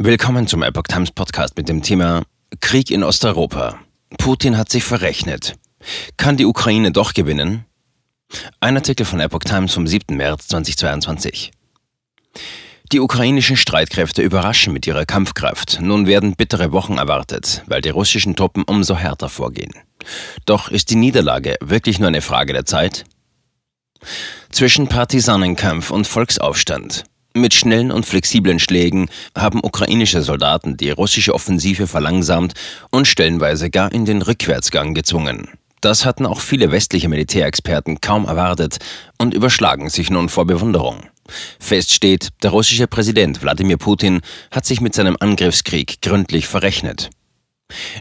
Willkommen zum Epoch Times Podcast mit dem Thema Krieg in Osteuropa. Putin hat sich verrechnet. Kann die Ukraine doch gewinnen? Ein Artikel von Epoch Times vom 7. März 2022. Die ukrainischen Streitkräfte überraschen mit ihrer Kampfkraft. Nun werden bittere Wochen erwartet, weil die russischen Truppen umso härter vorgehen. Doch ist die Niederlage wirklich nur eine Frage der Zeit? Zwischen Partisanenkampf und Volksaufstand. Mit schnellen und flexiblen Schlägen haben ukrainische Soldaten die russische Offensive verlangsamt und stellenweise gar in den Rückwärtsgang gezwungen. Das hatten auch viele westliche Militärexperten kaum erwartet und überschlagen sich nun vor Bewunderung. Fest steht, der russische Präsident Wladimir Putin hat sich mit seinem Angriffskrieg gründlich verrechnet.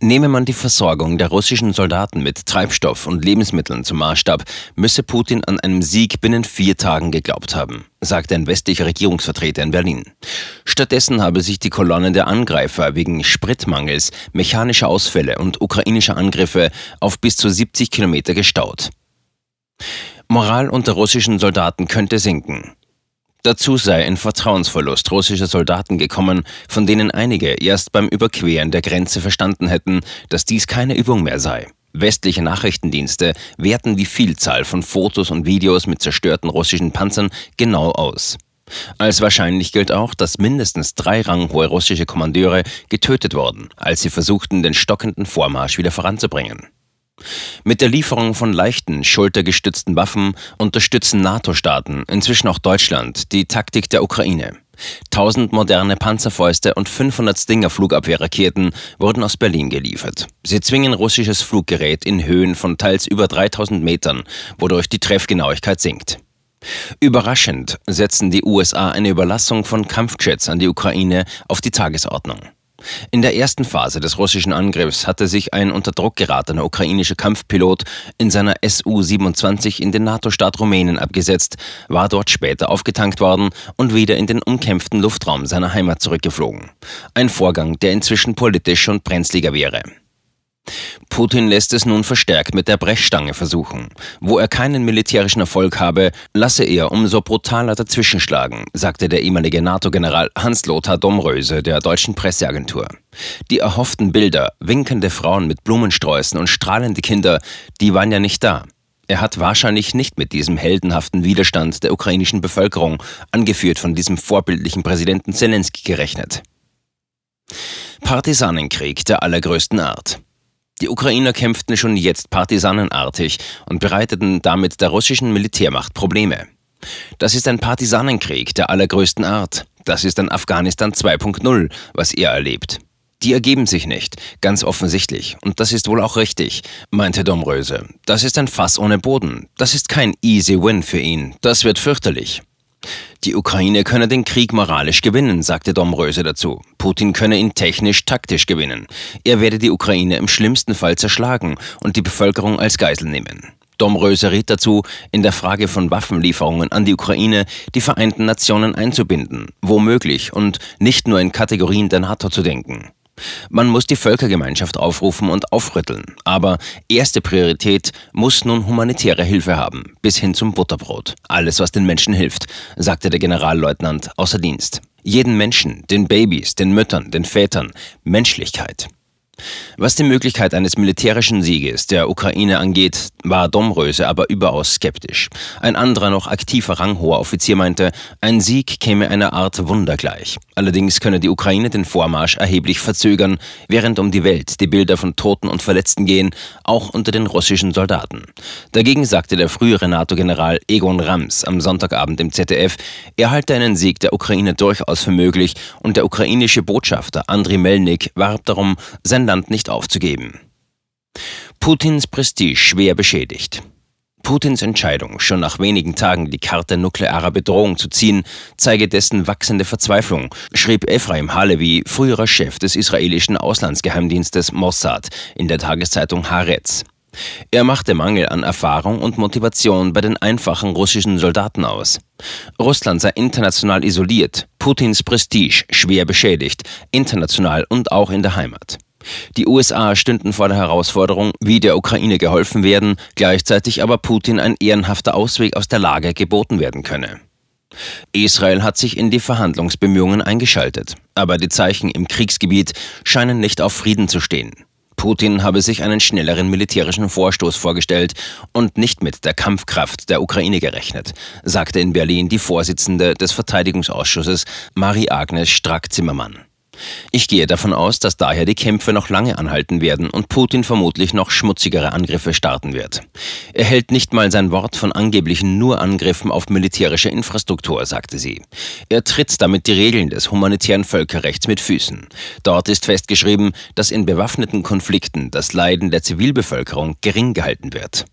Nehme man die Versorgung der russischen Soldaten mit Treibstoff und Lebensmitteln zum Maßstab, müsse Putin an einem Sieg binnen vier Tagen geglaubt haben, sagte ein westlicher Regierungsvertreter in Berlin. Stattdessen habe sich die Kolonne der Angreifer wegen Spritmangels, mechanischer Ausfälle und ukrainischer Angriffe auf bis zu 70 Kilometer gestaut. Moral unter russischen Soldaten könnte sinken. Dazu sei ein Vertrauensverlust russischer Soldaten gekommen, von denen einige erst beim Überqueren der Grenze verstanden hätten, dass dies keine Übung mehr sei. Westliche Nachrichtendienste werten die Vielzahl von Fotos und Videos mit zerstörten russischen Panzern genau aus. Als wahrscheinlich gilt auch, dass mindestens drei ranghohe russische Kommandeure getötet wurden, als sie versuchten, den stockenden Vormarsch wieder voranzubringen. Mit der Lieferung von leichten, schultergestützten Waffen unterstützen NATO-Staaten, inzwischen auch Deutschland, die Taktik der Ukraine. 1000 moderne Panzerfäuste und 500 Stinger-Flugabwehrraketen wurden aus Berlin geliefert. Sie zwingen russisches Fluggerät in Höhen von teils über 3000 Metern, wodurch die Treffgenauigkeit sinkt. Überraschend setzen die USA eine Überlassung von Kampfjets an die Ukraine auf die Tagesordnung. In der ersten Phase des russischen Angriffs hatte sich ein unter Druck geratener ukrainischer Kampfpilot in seiner Su-27 in den NATO-Staat Rumänien abgesetzt, war dort später aufgetankt worden und wieder in den umkämpften Luftraum seiner Heimat zurückgeflogen. Ein Vorgang, der inzwischen politisch schon brenzliger wäre. Putin lässt es nun verstärkt mit der Brechstange versuchen. Wo er keinen militärischen Erfolg habe, lasse er umso brutaler dazwischenschlagen, sagte der ehemalige NATO-General Hans-Lothar Domröse der deutschen Presseagentur. Die erhofften Bilder, winkende Frauen mit Blumensträußen und strahlende Kinder, die waren ja nicht da. Er hat wahrscheinlich nicht mit diesem heldenhaften Widerstand der ukrainischen Bevölkerung, angeführt von diesem vorbildlichen Präsidenten Zelensky, gerechnet. Partisanenkrieg der allergrößten Art. Die Ukrainer kämpften schon jetzt partisanenartig und bereiteten damit der russischen Militärmacht Probleme. Das ist ein Partisanenkrieg der allergrößten Art. Das ist ein Afghanistan 2.0, was er erlebt. Die ergeben sich nicht, ganz offensichtlich. Und das ist wohl auch richtig, meinte Domröse. Das ist ein Fass ohne Boden. Das ist kein easy win für ihn. Das wird fürchterlich. Die Ukraine könne den Krieg moralisch gewinnen, sagte Domröse dazu. Putin könne ihn technisch-taktisch gewinnen. Er werde die Ukraine im schlimmsten Fall zerschlagen und die Bevölkerung als Geisel nehmen. Domröse riet dazu, in der Frage von Waffenlieferungen an die Ukraine die Vereinten Nationen einzubinden, womöglich und nicht nur in Kategorien der NATO zu denken. Man muss die Völkergemeinschaft aufrufen und aufrütteln, aber erste Priorität muss nun humanitäre Hilfe haben, bis hin zum Butterbrot. Alles, was den Menschen hilft, sagte der Generalleutnant außer Dienst. Jeden Menschen, den Babys, den Müttern, den Vätern, Menschlichkeit. Was die Möglichkeit eines militärischen Sieges der Ukraine angeht, war Domröse aber überaus skeptisch. Ein anderer noch aktiver ranghoher Offizier meinte, ein Sieg käme einer Art Wunder gleich. Allerdings könne die Ukraine den Vormarsch erheblich verzögern, während um die Welt die Bilder von Toten und Verletzten gehen, auch unter den russischen Soldaten. Dagegen sagte der frühere NATO-General Egon Rams am Sonntagabend im ZDF, er halte einen Sieg der Ukraine durchaus für möglich und der ukrainische Botschafter Andriy Melnik warb darum, sein Land nicht aufzugeben. Putins Prestige schwer beschädigt. Putins Entscheidung, schon nach wenigen Tagen die Karte nuklearer Bedrohung zu ziehen, zeige dessen wachsende Verzweiflung, schrieb Ephraim Halevi, früherer Chef des israelischen Auslandsgeheimdienstes Mossad, in der Tageszeitung Haaretz. Er machte Mangel an Erfahrung und Motivation bei den einfachen russischen Soldaten aus. Russland sei international isoliert, Putins Prestige schwer beschädigt, international und auch in der Heimat. Die USA stünden vor der Herausforderung, wie der Ukraine geholfen werden, gleichzeitig aber Putin ein ehrenhafter Ausweg aus der Lage geboten werden könne. Israel hat sich in die Verhandlungsbemühungen eingeschaltet, aber die Zeichen im Kriegsgebiet scheinen nicht auf Frieden zu stehen. Putin habe sich einen schnelleren militärischen Vorstoß vorgestellt und nicht mit der Kampfkraft der Ukraine gerechnet, sagte in Berlin die Vorsitzende des Verteidigungsausschusses Marie-Agnes Strack-Zimmermann. Ich gehe davon aus, dass daher die Kämpfe noch lange anhalten werden und Putin vermutlich noch schmutzigere Angriffe starten wird. Er hält nicht mal sein Wort von angeblichen nur Angriffen auf militärische Infrastruktur, sagte sie. Er tritt damit die Regeln des humanitären Völkerrechts mit Füßen. Dort ist festgeschrieben, dass in bewaffneten Konflikten das Leiden der Zivilbevölkerung gering gehalten wird.